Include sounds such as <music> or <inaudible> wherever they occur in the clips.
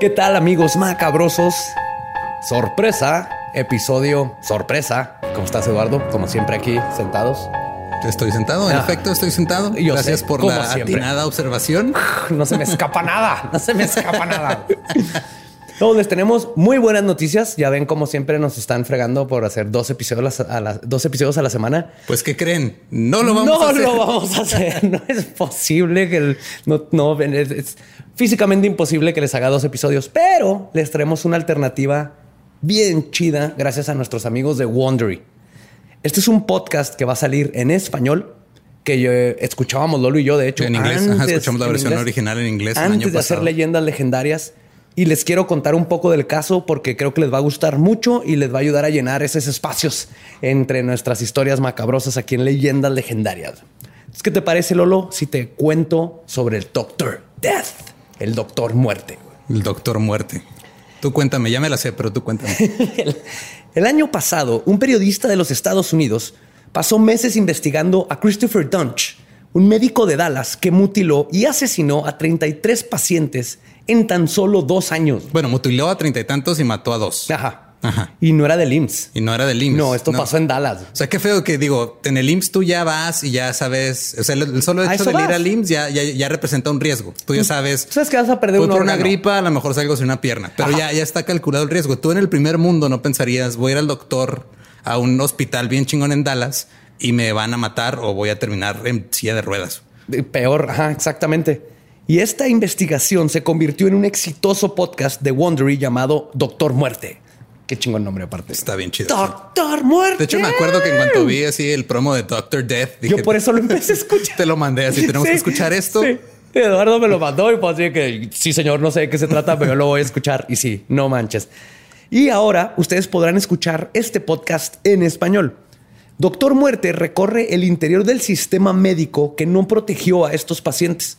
¿Qué tal amigos macabrosos? Sorpresa, episodio sorpresa. ¿Cómo estás Eduardo? Como siempre aquí, sentados. Estoy sentado, en Ah. efecto, estoy sentado. Yo Gracias sé, por la siempre. atinada observación. <laughs> No se me escapa nada, no se me escapa nada. <laughs> No, les tenemos muy buenas noticias. Ya ven como siempre nos están fregando por hacer dos episodios a la, dos episodios a la semana. Pues, ¿qué creen? No lo vamos no a hacer. lo vamos a hacer. <laughs> No es posible que el- no, no es, es físicamente imposible que les haga dos episodios, pero les traemos una alternativa bien chida gracias a nuestros amigos de Wondery. Este es un podcast que va a salir en español que yo, escuchábamos Lolo y yo, de hecho, En inglés, ajá, escuchamos la versión inglés, original en inglés el antes año de hacer pasado. leyendas legendarias. Y les quiero contar un poco del caso porque creo que les va a gustar mucho y les va a ayudar a llenar esos espacios entre nuestras historias macabrosas aquí en Leyendas Legendarias. Entonces, ¿Qué te parece, Lolo, si te cuento sobre el Doctor Death, el Doctor Muerte? El doctor muerte. Tú cuéntame, ya me la sé, pero tú cuéntame. <laughs> El, el año pasado, un periodista de los Estados Unidos pasó meses investigando a Christopher Dunch, un médico de Dallas que mutiló y asesinó a 33 pacientes en tan solo dos años. bueno, mutiló a treinta y tantos y mató a dos. Ajá. Ajá. Y no era del IMSS. Y no era del IMSS. No, esto pasó en Dallas. O sea, qué feo que digo, en el IMSS tú ya vas y ya sabes, o sea, el, solo hecho de ir al IMSS ya, ya, ya representa un riesgo. Tú ya sabes. Tú sabes que vas a perder un por una gripa, a lo mejor salgo sin una pierna, pero Ajá. ya, ya está calculado el riesgo. Tú en el primer mundo no pensarías, voy a ir al doctor a un hospital bien chingón en Dallas y me van a matar o voy a terminar en silla de ruedas. Peor, ajá, exactamente. Y esta investigación se convirtió en un exitoso podcast de Wondery llamado Doctor Muerte. Qué chingón nombre aparte. Está bien chido. Doctor Muerte. De hecho, me acuerdo que en cuanto vi así el promo de Doctor Death, dije, Yo por eso lo empecé a <laughs> escuchar. te lo mandé así, tenemos Sí, que escuchar esto. sí. Eduardo me lo mandó y pues así que sí, señor, no sé de qué se trata, pero yo lo voy a escuchar. Y sí, no manches. Y ahora ustedes podrán escuchar este podcast en español. Doctor Muerte recorre el interior del sistema médico que no protegió a estos pacientes.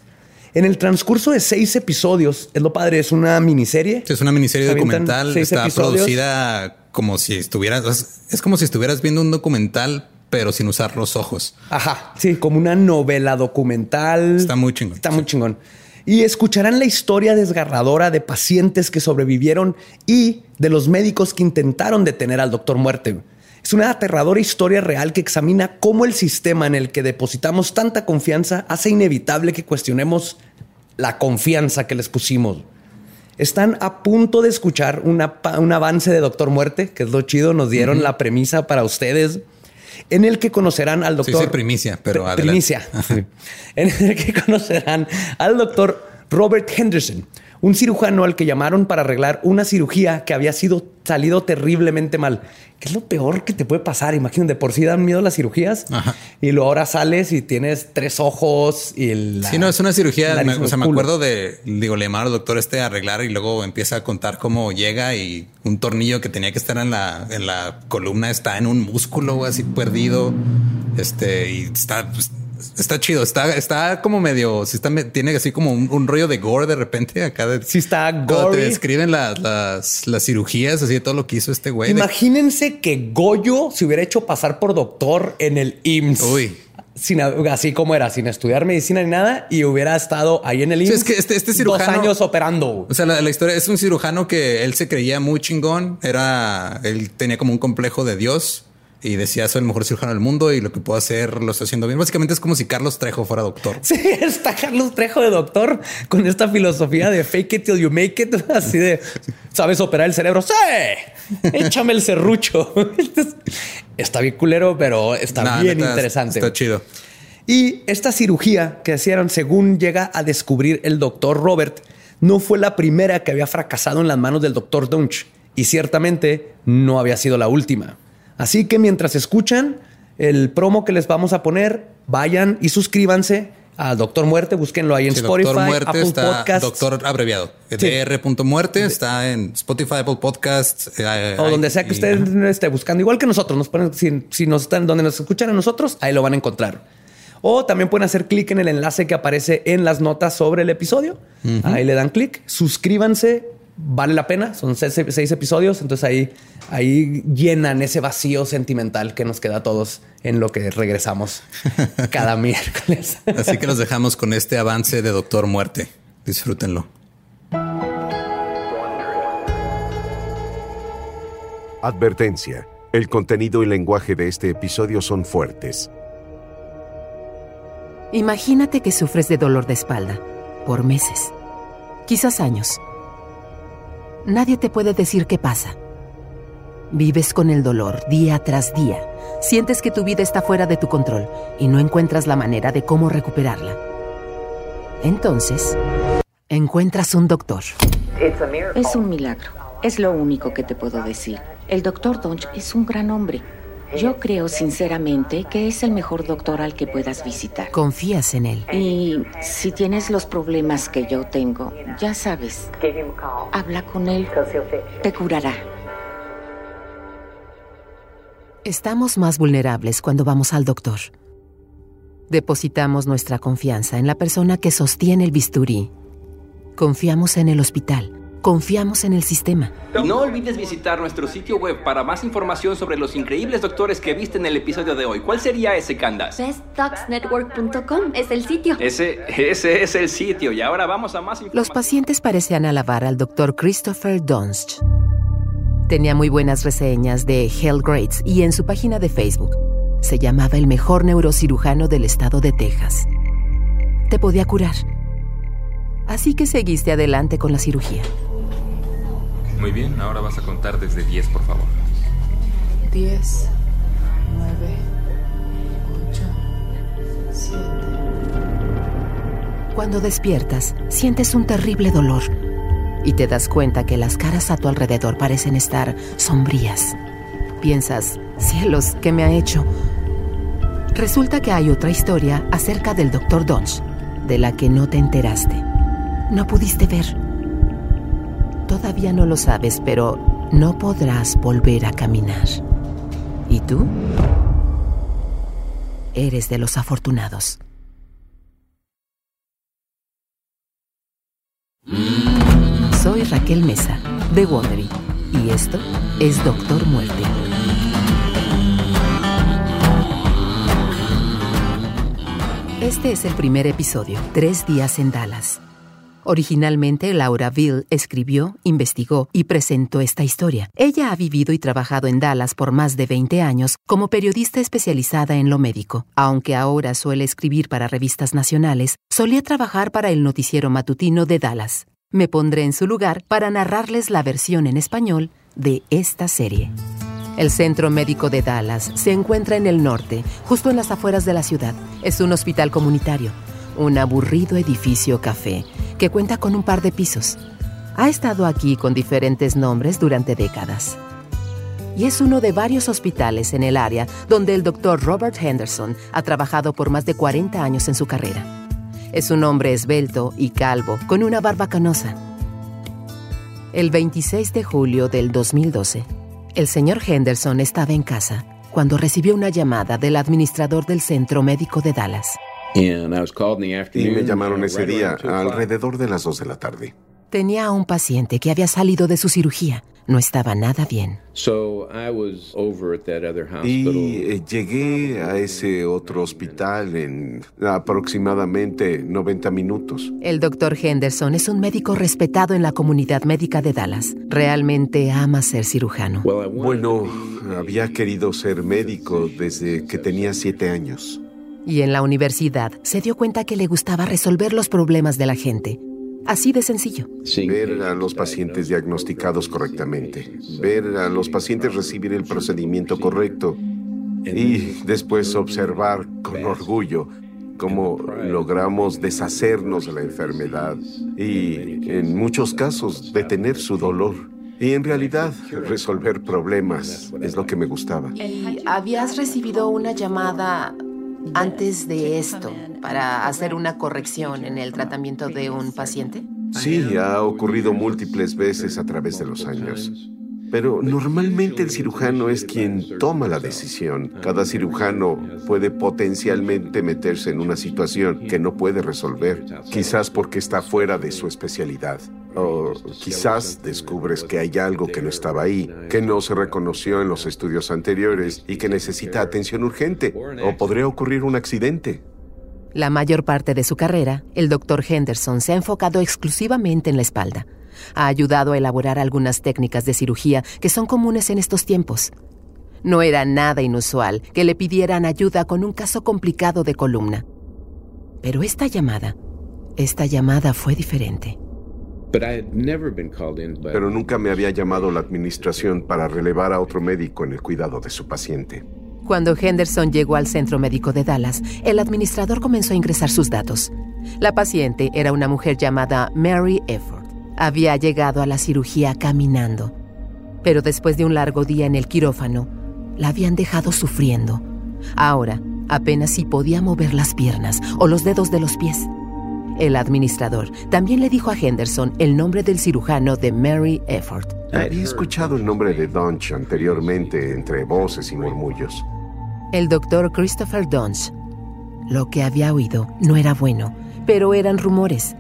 En el transcurso de seis episodios, es lo padre, es una miniserie. Es una miniserie documental, está episodios. producida como si estuvieras, es- es como si estuvieras viendo un documental, pero sin usar los ojos. Ajá, sí, como una novela documental. Está muy chingón. Está muy chingón. Y escucharán la historia desgarradora de pacientes que sobrevivieron y de los médicos que intentaron detener al doctor muerte. Es una aterradora historia real que examina cómo el sistema en el que depositamos tanta confianza hace inevitable que cuestionemos la confianza que les pusimos. Están a punto de escuchar una un avance de Doctor Muerte, que es lo chido. Nos dieron la premisa para ustedes, en el que conocerán al Sí, doctor. sí, primicia, pero adelante. primicia. Sí. <laughs> En el que conocerán al doctor Robert Henderson, un cirujano al que llamaron para arreglar una cirugía que había sido salido terriblemente mal. ¿Qué es lo peor que te puede pasar? Imagínate, de por sí dan miedo las cirugías Ajá. y luego ahora sales y tienes tres ojos y el. Sí, no, es una cirugía. me- o sea, me acuerdo de, digo, le llamaron al doctor este a arreglar y luego empieza a contar cómo llega y un tornillo que tenía que estar en la, en la columna está en un músculo así perdido. Este, y está, pues, está chido. Está, está como medio, sí está, tiene así como un, un rollo de gore de repente acá. De, Sí está Cuando te describen las, las, las cirugías, así de todo lo que hizo este güey. de- Imagínense que Goyo se hubiera hecho pasar por doctor en el IMSS. Uy. Sin, así como era, sin estudiar medicina ni nada, y hubiera estado ahí en el IMSS. es que este- este dos cirujano- años operando. O sea, la, la historia es un cirujano que él se creía muy chingón. Era, él tenía como un complejo de Dios y decía soy el mejor cirujano del mundo y lo que puedo hacer lo estoy haciendo bien. Básicamente es como si Carlos Trejo fuera doctor. <laughs> Sí, está Carlos Trejo de doctor con esta filosofía de fake it till you make it. Así de sabes operar el cerebro. Sí, échame el serrucho. <laughs> Está bien culero, pero está Nah, bien neta, interesante. Está chido. Y esta cirugía que hicieron, según llega a descubrir el doctor Robert, no fue la primera que había fracasado en las manos del doctor Dunch. Y ciertamente no había sido la última. Así que mientras escuchan el promo que les vamos a poner, vayan y suscríbanse a Doctor Muerte. Búsquenlo ahí en Sí, Spotify, doctor muerte Apple está Podcasts. doctor abreviado. Sí. Dr. está en Spotify, Apple Podcasts eh, o donde sea que ustedes estén buscando, igual que nosotros, nos ponen, si, si nos están donde nos escuchan a nosotros, ahí lo van a encontrar. O también pueden hacer clic en el enlace que aparece en las notas sobre el episodio. Ahí le dan clic, suscríbanse, vale la pena, son seis, episodios, entonces ahí, ahí llenan ese vacío sentimental que nos queda a todos en lo que regresamos <laughs> cada miércoles. Así que los dejamos con este avance de Doctor Muerte. Disfrútenlo. Advertencia. El contenido y lenguaje de este episodio son fuertes. Imagínate que sufres de dolor de espalda por meses, quizás años Nadie te puede decir qué pasa. Vives con el dolor día tras día. Sientes que tu vida está fuera de tu control y no encuentras la manera de cómo recuperarla. Entonces, encuentras un doctor. Es un milagro. Es lo único que te puedo decir. El doctor Donch es un gran hombre. Yo creo sinceramente que es el mejor doctor al que puedas visitar. Confías en él. Y si tienes los problemas que yo tengo, ya sabes, habla con él. Te curará. Estamos más vulnerables cuando vamos al doctor. Depositamos nuestra confianza en la persona que sostiene el bisturí. Confiamos en el hospital. Confiamos en el sistema. Y no olvides visitar nuestro sitio web para más información sobre los increíbles doctores que viste en el episodio de hoy. ¿Cuál sería ese, Candace? BestDocsNetwork.com es el sitio. Ese, ese es el sitio. Y ahora vamos a más información. Los pacientes parecían alabar al doctor Christopher Dunst. Tenía muy buenas reseñas de Hell Grades y en su página de Facebook se llamaba el mejor neurocirujano del estado de Texas. Te podía curar. Así que seguiste adelante con la cirugía. Muy bien, ahora vas a contar desde 10, por favor. 10, 9, 8, 7. Cuando despiertas, sientes un terrible dolor y te das cuenta que las caras a tu alrededor parecen estar sombrías. Piensas, cielos, ¿qué me ha hecho? Resulta que hay otra historia acerca del Dr. Donch, de la que no te enteraste. No pudiste ver. Todavía no lo sabes, pero no podrás volver a caminar. ¿Y tú? Eres de los afortunados. Soy Raquel Mesa, de Wondery, y esto es Doctor Muerte. Este es el primer episodio, Tres días en Dallas. Originalmente, Laura Ville escribió, investigó y presentó esta historia. Ella ha vivido y trabajado en Dallas por más de 20 años como periodista especializada en lo médico. Aunque ahora suele escribir para revistas nacionales, solía trabajar para el noticiero matutino de Dallas. Me pondré en su lugar para narrarles la versión en español de esta serie. El Centro Médico de Dallas se encuentra en el norte, justo en las afueras de la ciudad. Es un hospital comunitario, un aburrido edificio café que cuenta con un par de pisos. Ha estado aquí con diferentes nombres durante décadas. Y es uno de varios hospitales en el área donde el doctor Robert Henderson ha trabajado por más de 40 años en su carrera. Es un hombre esbelto y calvo, con una barba canosa. El 26 de julio del 2012, el señor Henderson estaba en casa cuando recibió una llamada del administrador del Centro Médico de Dallas. Y me llamaron ese día alrededor de las 2 de la tarde. Tenía a un paciente que había salido de su cirugía. No estaba nada bien. Y eh, llegué a ese otro hospital en aproximadamente 90 minutos. El doctor Henderson es un médico respetado en la comunidad médica de Dallas. Realmente ama ser cirujano. Bueno, había querido ser médico desde que tenía siete años. Y en la universidad se dio cuenta que le gustaba resolver los problemas de la gente. Así de sencillo. Ver a los pacientes diagnosticados correctamente, ver a los pacientes recibir el procedimiento correcto y después observar con orgullo cómo logramos deshacernos de la enfermedad y en muchos casos detener su dolor. Y en realidad resolver problemas es lo que me gustaba. ¿Y habías recibido una llamada antes de esto para hacer una corrección en el tratamiento de un paciente? Sí, ha ocurrido múltiples veces a través de los años. Pero normalmente el cirujano es quien toma la decisión. Cada cirujano puede potencialmente meterse en una situación que no puede resolver, quizás porque está fuera de su especialidad. O quizás descubres que hay algo que no estaba ahí, que no se reconoció en los estudios anteriores y que necesita atención urgente. O podría ocurrir un accidente. La mayor parte de su carrera, el doctor Henderson se ha enfocado exclusivamente en la espalda. Ha ayudado a elaborar algunas técnicas de cirugía que son comunes en estos tiempos. No era nada inusual que le pidieran ayuda con un caso complicado de columna. Pero esta llamada, esta llamada fue diferente. Pero nunca me había llamado la administración para relevar a otro médico en el cuidado de su paciente. Cuando Henderson llegó al centro médico de Dallas, el administrador comenzó a ingresar sus datos. La paciente era una mujer llamada Mary Efford. Había llegado a la cirugía caminando, pero después de un largo día en el quirófano, la habían dejado sufriendo. Ahora, apenas si podía mover las piernas o los dedos de los pies. El administrador también le dijo a Henderson el nombre del cirujano de Mary Efford. Había escuchado el nombre de Dunch anteriormente entre voces y murmullos. El doctor Christopher Dunch. Lo que había oído no era bueno, pero eran rumores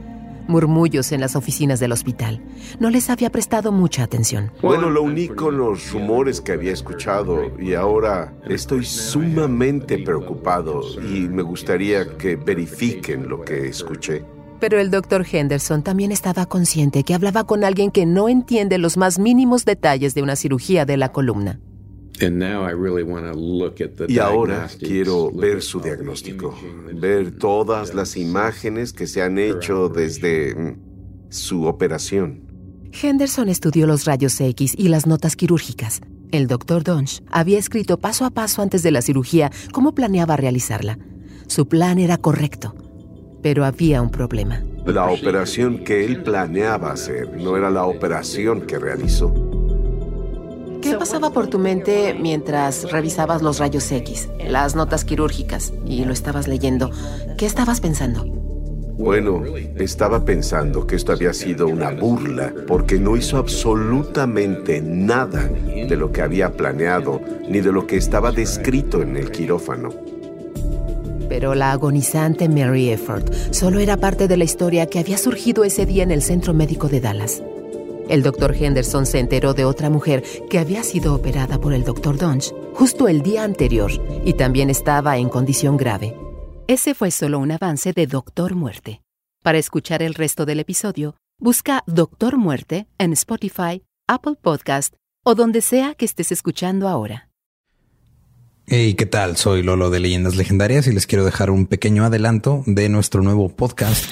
murmullos en las oficinas del hospital. No les había prestado mucha atención. Bueno, lo único los rumores que había escuchado y ahora estoy sumamente preocupado y me gustaría que verifiquen lo que escuché. Pero el doctor Henderson también estaba consciente que hablaba con alguien que no entiende los más mínimos detalles de una cirugía de la columna. Y ahora quiero ver su diagnóstico, ver todas las imágenes que se han hecho desde mm, su operación. Henderson estudió los rayos X y las notas quirúrgicas. El doctor Donch había escrito paso a paso antes de la cirugía cómo planeaba realizarla. Su plan era correcto, pero había un problema. La operación que él planeaba hacer no era la operación que realizó. ¿Qué pasaba por tu mente mientras revisabas los rayos X, las notas quirúrgicas y lo estabas leyendo? ¿Qué estabas pensando? Bueno, estaba pensando que esto había sido una burla porque no hizo absolutamente nada de lo que había planeado ni de lo que estaba descrito en el quirófano. Pero la agonizante Mary Efford solo era parte de la historia que había surgido ese día en el centro médico de Dallas. El doctor Henderson se enteró de otra mujer que había sido operada por el doctor Dunch justo el día anterior y también estaba en condición grave. Ese fue solo un avance de Doctor Muerte. Para escuchar el resto del episodio, busca Doctor Muerte en Spotify, Apple Podcast o donde sea que estés escuchando ahora. Hey, ¿qué tal? Soy Lolo de Leyendas Legendarias y les quiero dejar un pequeño adelanto de nuestro nuevo podcast